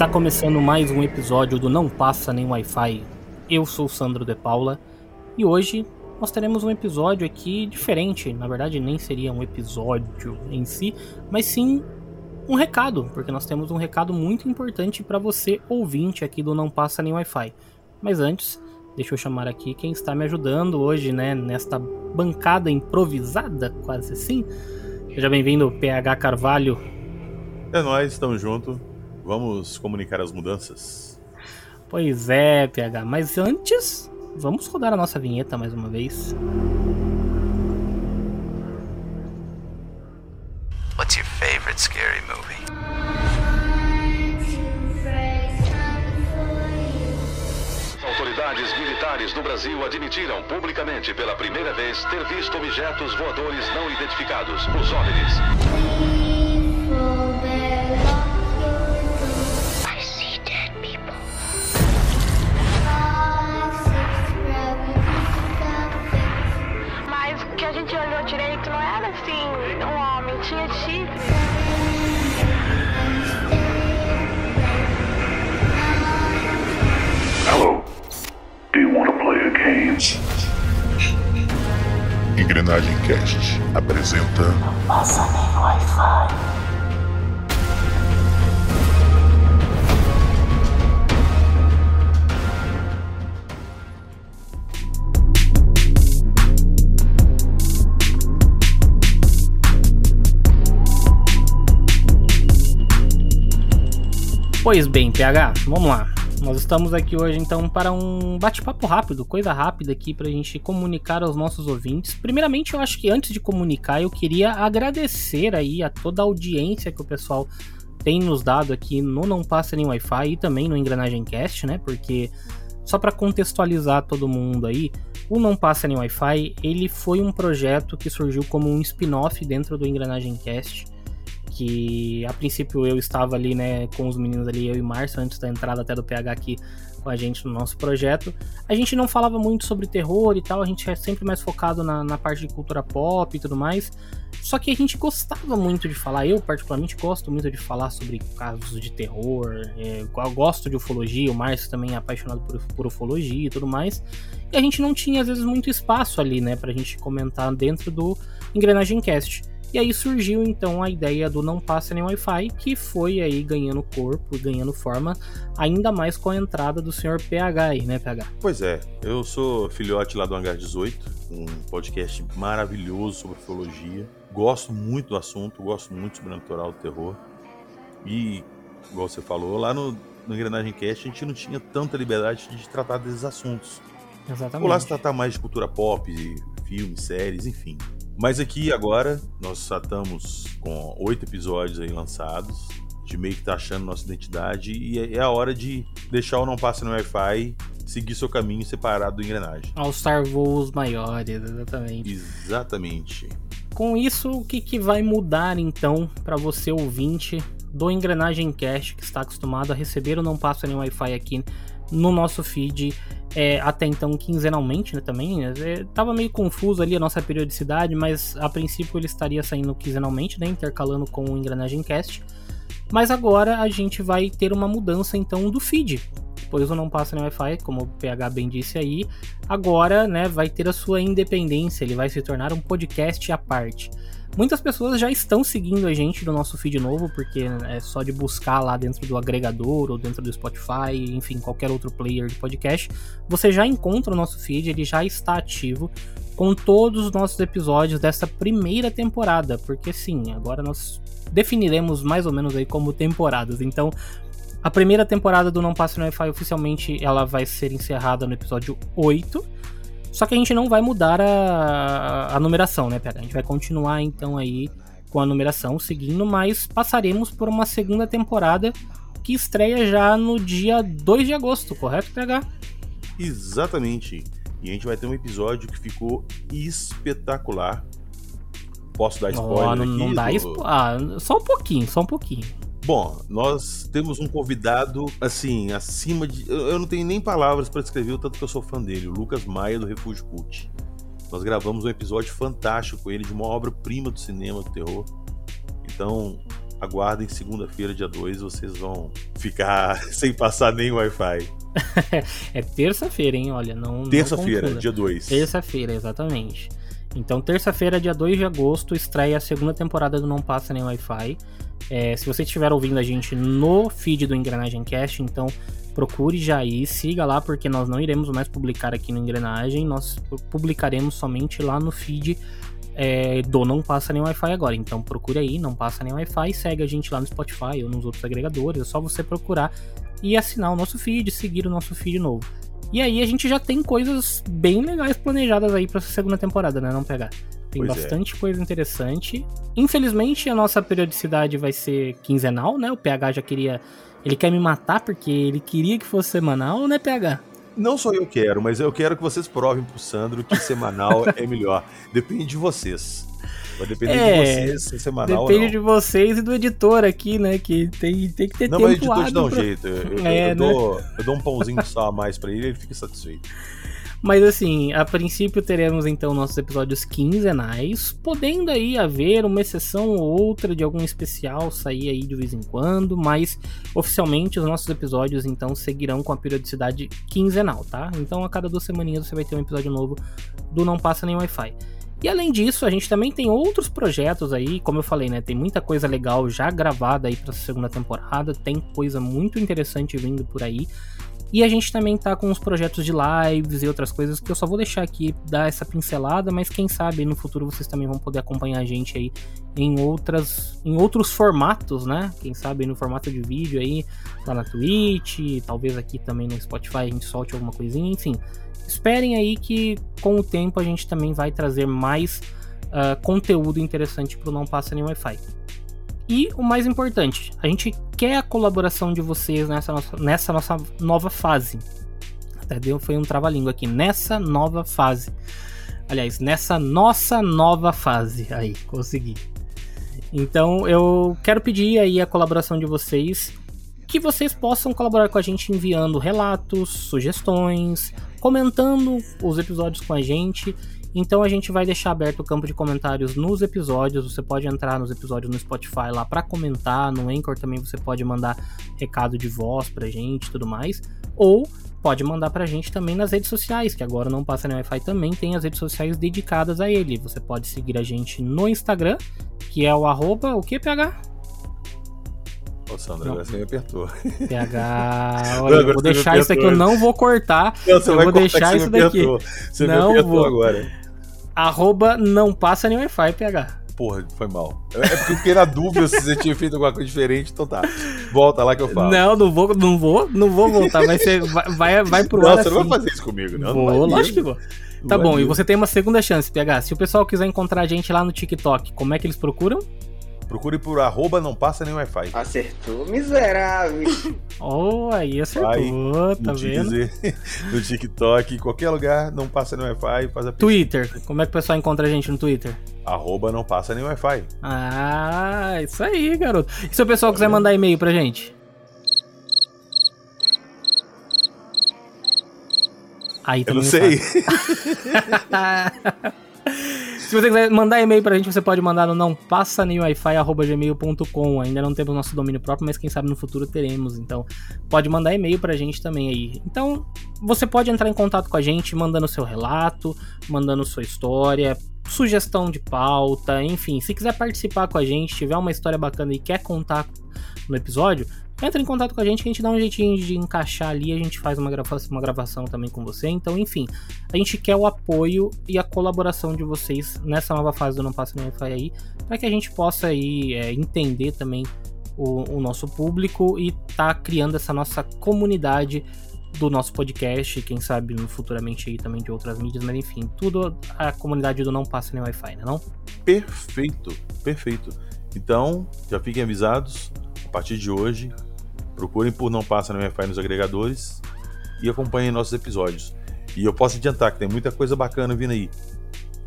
Está começando mais um episódio do Não Passa Nem Wi-Fi. Eu sou Sandro De Paula e hoje nós teremos um episódio aqui diferente. Na verdade, nem seria um episódio em si, mas sim um recado, porque nós temos um recado muito importante para você ouvinte aqui do Não Passa Nem Wi-Fi. Mas antes, deixa eu chamar aqui quem está me ajudando hoje, né, nesta bancada improvisada, quase assim. Seja bem-vindo, PH Carvalho. É nós, estamos juntos. Vamos comunicar as mudanças. Pois é, PH, mas antes, vamos rodar a nossa vinheta mais uma vez. What's your favorite scary movie? Autoridades militares do Brasil admitiram publicamente pela primeira vez ter visto objetos voadores não identificados, os OVNIs. Direito não era assim, um homem, tinha chifre. Hello. Do you want to play a game? Engrenagem Cast apresenta Passa nem Wi-Fi. Pois bem, PH, vamos lá. Nós estamos aqui hoje então para um bate-papo rápido, coisa rápida aqui para a gente comunicar aos nossos ouvintes. Primeiramente, eu acho que antes de comunicar, eu queria agradecer aí a toda a audiência que o pessoal tem nos dado aqui no Não Passa Nem Wi-Fi e também no Engrenagem Cast, né? Porque só para contextualizar todo mundo aí, o Não Passa Nem Wi-Fi, ele foi um projeto que surgiu como um spin-off dentro do Engrenagem Cast que a princípio eu estava ali, né, com os meninos ali, eu e Márcio, antes da entrada até do PH aqui com a gente no nosso projeto. A gente não falava muito sobre terror e tal, a gente é sempre mais focado na, na parte de cultura pop e tudo mais. Só que a gente gostava muito de falar, eu particularmente gosto muito de falar sobre casos de terror, é, gosto de ufologia, o Márcio também é apaixonado por, por ufologia e tudo mais. E a gente não tinha, às vezes, muito espaço ali, né, pra gente comentar dentro do Engrenagem Cast. E aí surgiu então a ideia do Não Passa Nem Wi-Fi, que foi aí ganhando corpo, ganhando forma, ainda mais com a entrada do senhor PH aí, né, PH? Pois é, eu sou filhote lá do Hangar 18, um podcast maravilhoso sobre ufologia. Gosto muito do assunto, gosto muito do sobrenatural, do terror. E, igual você falou, lá no, no Engrenagem Cast a gente não tinha tanta liberdade de tratar desses assuntos. Exatamente. Ou lá se tratar mais de cultura pop, filmes, séries, enfim. Mas aqui agora nós já estamos com oito episódios aí lançados. A gente meio que tá achando nossa identidade e é a hora de deixar o Não Passa no Wi-Fi seguir seu caminho separado do engrenagem. All Star voos maiores, exatamente. Exatamente. Com isso, o que, que vai mudar então para você ouvinte do Engrenagem Cast que está acostumado a receber o Não Passa Nem Wi-Fi aqui no nosso feed é, até então quinzenalmente né, também. É, tava meio confuso ali a nossa periodicidade, mas a princípio ele estaria saindo quinzenalmente, né, intercalando com o Engrenagem Cast. Mas agora a gente vai ter uma mudança então do feed. Pois o Não Passa no Wi-Fi, como o PH bem disse aí, agora né, vai ter a sua independência, ele vai se tornar um podcast à parte. Muitas pessoas já estão seguindo a gente no nosso feed novo, porque é só de buscar lá dentro do agregador ou dentro do Spotify, enfim, qualquer outro player de podcast, você já encontra o nosso feed, ele já está ativo com todos os nossos episódios dessa primeira temporada, porque sim, agora nós definiremos mais ou menos aí como temporadas. Então, a primeira temporada do Não Passe no Wi-Fi oficialmente ela vai ser encerrada no episódio 8. Só que a gente não vai mudar a, a numeração, né, PH? A gente vai continuar então aí com a numeração seguindo, mas passaremos por uma segunda temporada que estreia já no dia 2 de agosto, correto, PH? Exatamente. E a gente vai ter um episódio que ficou espetacular. Posso dar spoiler Oh, não, aqui? não dá do- spo- ah, só um pouquinho, só um pouquinho. Bom, nós temos um convidado, assim, acima de. Eu eu não tenho nem palavras para descrever o tanto que eu sou fã dele, o Lucas Maia do Refúgio Cult. Nós gravamos um episódio fantástico com ele, de uma obra-prima do cinema do terror. Então, aguardem segunda-feira, dia 2, vocês vão ficar sem passar nem Wi-Fi. é terça-feira, hein? Olha, não. Terça-feira, dia 2. Terça-feira, exatamente. Então, terça-feira, dia 2 de agosto, estreia a segunda temporada do Não Passa Nem Wi-Fi. É, se você estiver ouvindo a gente no feed do Engrenagem Cast, então procure já aí, siga lá, porque nós não iremos mais publicar aqui no Engrenagem, nós publicaremos somente lá no feed é, do Não Passa Nem Wi-Fi agora. Então procure aí, Não Passa Nem Wi-Fi, segue a gente lá no Spotify ou nos outros agregadores, é só você procurar e assinar o nosso feed, seguir o nosso feed novo. E aí a gente já tem coisas bem legais planejadas aí para essa segunda temporada, né? Não pegar. Tem Pois é. bastante coisa interessante. Infelizmente a nossa periodicidade vai ser quinzenal, né? O PH já queria. Ele quer me matar porque ele queria que fosse semanal, né, PH? Não só eu quero, mas eu quero que vocês provem pro Sandro que semanal é melhor. Depende de vocês. Vai depender É, de vocês se é semanal Depende não. de vocês e do editor aqui, né? Que tem, tem que ter Não, tempo mas o editor te dá um pra- jeito. Eu, eu- É, eu né? dou, eu dou um pãozinho só a mais pra ele e ele fica satisfeito. Mas assim, a princípio teremos então nossos episódios quinzenais, podendo aí haver uma exceção ou outra de algum especial sair aí de vez em quando, mas oficialmente os nossos episódios então seguirão com a periodicidade quinzenal, tá? Então a cada duas semaninhas você vai ter um episódio novo do Não Passa Nem Wi-Fi. E além disso, a gente também tem outros projetos aí, como eu falei, né? Tem muita coisa legal já gravada aí pra segunda temporada, tem coisa muito interessante vindo por aí. E a gente também tá com uns projetos de lives e outras coisas que eu só vou deixar aqui dar essa pincelada, mas quem sabe no futuro vocês também vão poder acompanhar a gente aí em outras em outros formatos, né? Quem sabe no formato de vídeo aí, lá na Twitch, talvez aqui também no Spotify a gente solte alguma coisinha, enfim. Esperem aí que com o tempo a gente também vai trazer mais ah, conteúdo interessante pro Não Passa Nem Wi-Fi. E o mais importante, a gente quer a colaboração de vocês nessa nossa, nessa nossa nova fase. Até deu, foi um trava-língua aqui. Nessa nova fase. Aliás, nessa nossa nova fase. Aí, consegui. Então, eu quero pedir aí a colaboração de vocês. Que vocês possam colaborar com a gente enviando relatos, sugestões, comentando os episódios com a gente. Então a gente vai deixar aberto o campo de comentários nos episódios. Você pode entrar nos episódios no Spotify lá para comentar. No Anchor também você pode mandar recado de voz pra gente e tudo mais. Ou pode mandar pra gente também nas redes sociais, que agora não passa no Wi-Fi também tem as redes sociais dedicadas a ele. Você pode seguir a gente no Instagram, que é o arroba, o que, PH? Ô, Sandro, Não. agora você me apertou. PH, olha, eu Agora vou deixar isso aqui, eu não vou cortar. Não, você eu vai vou deixar isso daqui. apertou. Você Não me apertou vou. agora. Arroba não passa nem Wi-Fi, PH. Porra, foi mal. É porque eu fiquei na dúvida se você tinha feito alguma coisa diferente, então tá. Volta lá que eu falo. Não, não vou, não vou, não vou voltar. Vai ser, vai, vai, vai pro Não, ar você não assim. vai fazer isso comigo, não. Vou, não lógico que vou. Não Tá bom, e você tem uma segunda chance, PH. Se o pessoal quiser encontrar a gente lá no TikTok, como é que eles procuram? Procure por arroba não passa nem Wi-Fi. Acertou, miserável. Oh, aí acertou, tá no vendo? Deezer, no TikTok, em qualquer lugar, não passa nem Wi-Fi, faz a pesquisa. Twitter, como é que o pessoal encontra a gente no Twitter? Arroba não passa nem Wi-Fi. Ah, isso aí, garoto. E se o pessoal quiser mandar e-mail pra gente? Aí Eu também não sei. Se você quiser mandar e-mail pra gente, você pode mandar no não passa nem gmail.com. Ainda não temos nosso domínio próprio, mas quem sabe no futuro teremos. Então, pode mandar e-mail pra gente também aí. Então, você pode entrar em contato com a gente mandando seu relato, mandando sua história, sugestão de pauta, enfim, se quiser participar com a gente, tiver uma história bacana e quer contar no episódio, entra em contato com a gente que a gente dá um jeitinho de encaixar ali, a gente faz uma gravação, uma gravação também com você. Então, enfim, a gente quer o apoio e a colaboração de vocês nessa nova fase do Não Passa Nem Wi-Fi aí, para que a gente possa aí é, entender também o, o nosso público e tá criando essa nossa comunidade do nosso podcast, quem sabe futuramente aí também de outras mídias, mas enfim, tudo a comunidade do Não Passa Nem Wi-Fi, né não? Perfeito, perfeito. Então, já fiquem avisados, a partir de hoje, procurem por Não Passa no Wi-Fi nos agregadores e acompanhem nossos episódios. E eu posso adiantar que tem muita coisa bacana vindo aí.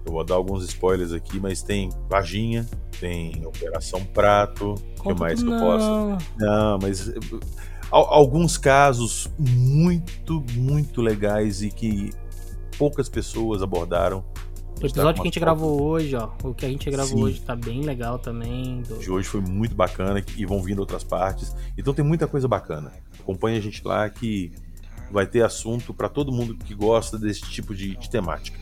Eu vou dar alguns spoilers aqui, mas tem Vaginha, tem Operação Prato, o que mais que tudo eu posso? não. Não, mas al- alguns casos muito, muito legais e que poucas pessoas abordaram. O episódio que a gente gravou hoje, ó. O que a gente gravou Sim. hoje tá bem legal também. do- de hoje foi muito bacana e vão vindo outras partes. Então tem muita coisa bacana. Acompanha a gente lá que vai ter assunto para todo mundo que gosta desse tipo de, de temática.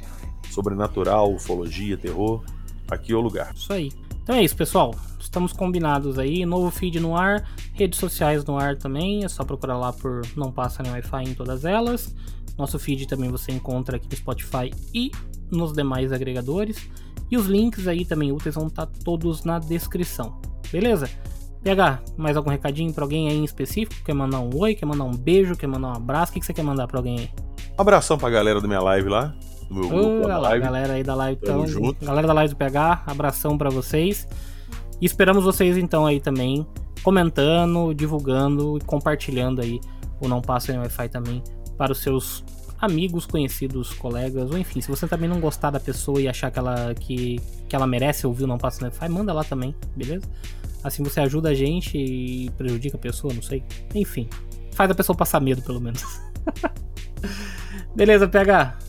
Sobrenatural, ufologia, terror. Aqui é o lugar. Isso aí. Então é isso, pessoal. Estamos combinados aí. Novo feed no ar, redes sociais no ar também. É só procurar lá por Não Passa Nem Wi-Fi em todas elas. Nosso feed também você encontra aqui no Spotify e nos demais agregadores. E os links aí também úteis vão estar todos na descrição. Beleza? PH, mais algum recadinho pra alguém aí em específico? Quer mandar um oi? Quer mandar um beijo? Quer mandar um abraço? O que que você quer mandar pra alguém aí? Um abração pra galera da minha live lá. Do meu grupo lá live. galera aí da live, Tamo então, junto. galera da live do PH, abração pra vocês. E esperamos vocês então aí também comentando, divulgando e compartilhando aí o Não Passa em Wi-Fi também para os seus amigos, conhecidos, colegas, ou enfim, se você também não gostar da pessoa e achar que ela, que, que ela merece ouvir o Não Passa Wi-Fi, manda lá também, beleza? Assim você ajuda a gente e prejudica a pessoa, não sei. Enfim, faz a pessoa passar medo pelo menos. beleza, PH?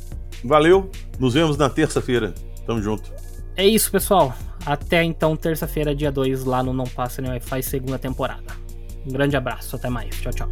Valeu. Nos vemos na terça-feira. Tamo junto. É isso, pessoal. Até então, terça-feira, dia 2, lá no Não Passa Nem Wi-Fi, segunda temporada. Um grande abraço, até mais. Tchau, tchau.